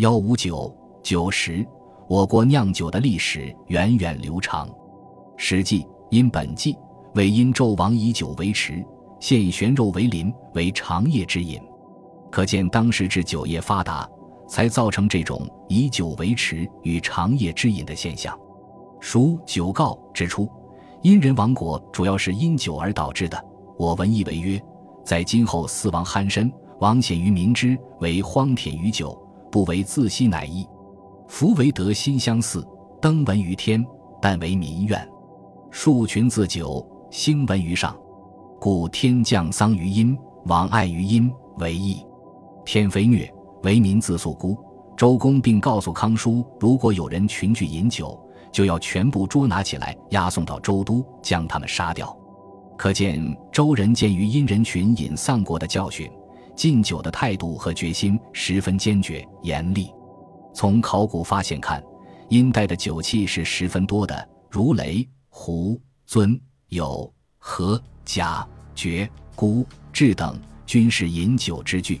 幺五九九十，我国酿酒的历史源远流长，《史记·因本纪》为因纣王以酒为池，现悬肉为鳞，为长夜之饮。可见当时制酒业发达，才造成这种以酒为池与长夜之饮的现象。书《酒告》指出，殷人亡国主要是因酒而导致的。我闻一为曰：在今后四王酣身，王显于民之，为荒舔于酒，不为自息乃易。夫为德心相似，登闻于天，但为民怨。数群自酒，兴闻于上，故天降丧于阴，往爱于阴为义。天非虐，为民自诉孤。周公并告诉康叔，如果有人群聚饮酒，就要全部捉拿起来，押送到周都，将他们杀掉。可见周人鉴于殷人群饮丧国的教训，禁酒的态度和决心十分坚决严厉。从考古发现看，殷代的酒器是十分多的，如雷、壶、尊、有、和、甲、爵、孤、雉等，均是饮酒之具。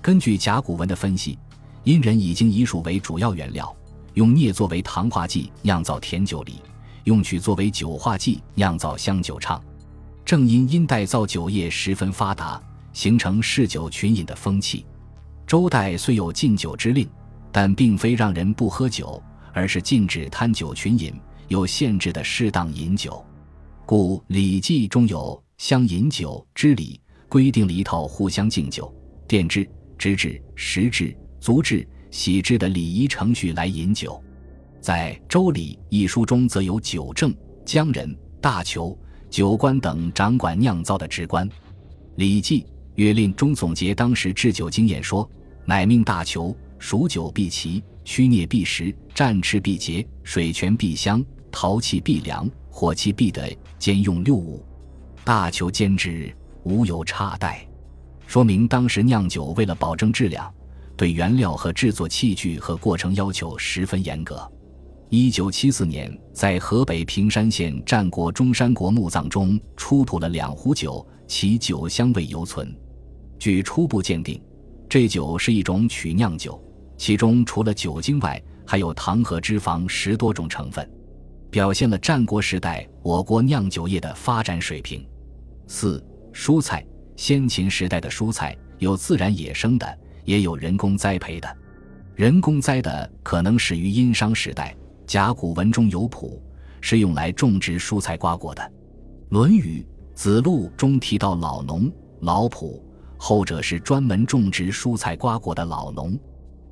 根据甲骨文的分析，殷人已经以黍为主要原料，用镍作为糖化剂酿造甜酒梨，用曲作为酒化剂酿造香酒畅。正因殷代造酒业十分发达，形成嗜酒群饮的风气。周代虽有禁酒之令，但并非让人不喝酒，而是禁止贪酒群饮，有限制的适当饮酒。故《礼记》中有相饮酒之礼，规定了一套互相敬酒、奠制。知制、食制、足制、喜制的礼仪程序来饮酒，在《周礼》一书中，则有酒政、江人、大囚、酒官等掌管酿造的职官。《礼记·约令》中总结当时制酒经验说：“乃命大囚：数酒必齐，曲啮必实，战赤必洁，水泉必香，陶器必良，火器必得，兼用六物。大囚兼之，无有差待。”说明当时酿酒为了保证质量，对原料和制作器具和过程要求十分严格。一九七四年，在河北平山县战国中山国墓葬中出土了两壶酒，其酒香味犹存。据初步鉴定，这酒是一种曲酿酒，其中除了酒精外，还有糖和脂肪十多种成分，表现了战国时代我国酿酒业的发展水平。四、蔬菜。先秦时代的蔬菜有自然野生的，也有人工栽培的。人工栽的可能始于殷商时代，甲骨文中有圃，是用来种植蔬菜瓜果的。《论语·子路》中提到老农、老圃，后者是专门种植蔬菜瓜果的老农。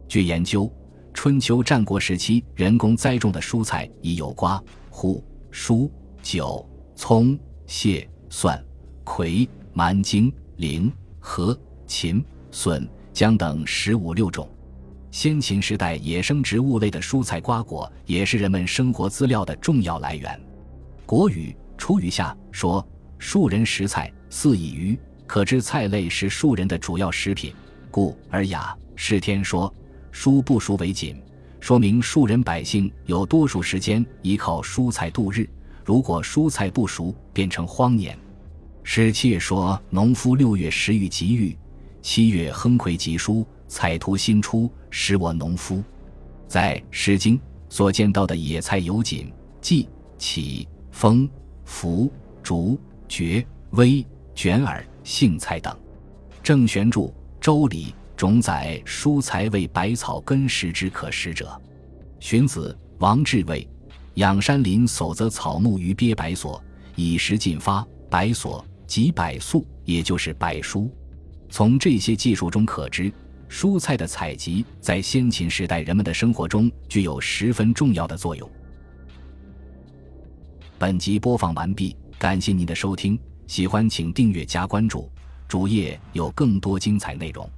据研究，春秋战国时期人工栽种的蔬菜已有瓜、胡、菽、韭、葱、蟹、蒜、葵。蛮荆、菱、荷、芹、笋、姜等十五六种。先秦时代野生植物类的蔬菜瓜果也是人们生活资料的重要来源。《国语·楚语下》说：“庶人食菜，似以鱼。”可知菜类是庶人的主要食品。故《尔雅·释天》说：“蔬不熟为锦。”说明庶人百姓有多数时间依靠蔬菜度日。如果蔬菜不熟，变成荒年。史七月说：“农夫六月食欲极欲，七月亨葵吉蔬，采图新出，使我农夫。”在《诗经》所见到的野菜有锦、荠、杞、风、茯、竹、蕨、葳、卷耳、荇菜等。郑玄注《周礼》种载蔬菜为百草根食之可食者。荀子《王志谓》：“仰山林叟则草木于鳖百所，以食尽发，百所。”即百粟，也就是百蔬。从这些技术中可知，蔬菜的采集在先秦时代人们的生活中具有十分重要的作用。本集播放完毕，感谢您的收听，喜欢请订阅加关注，主页有更多精彩内容。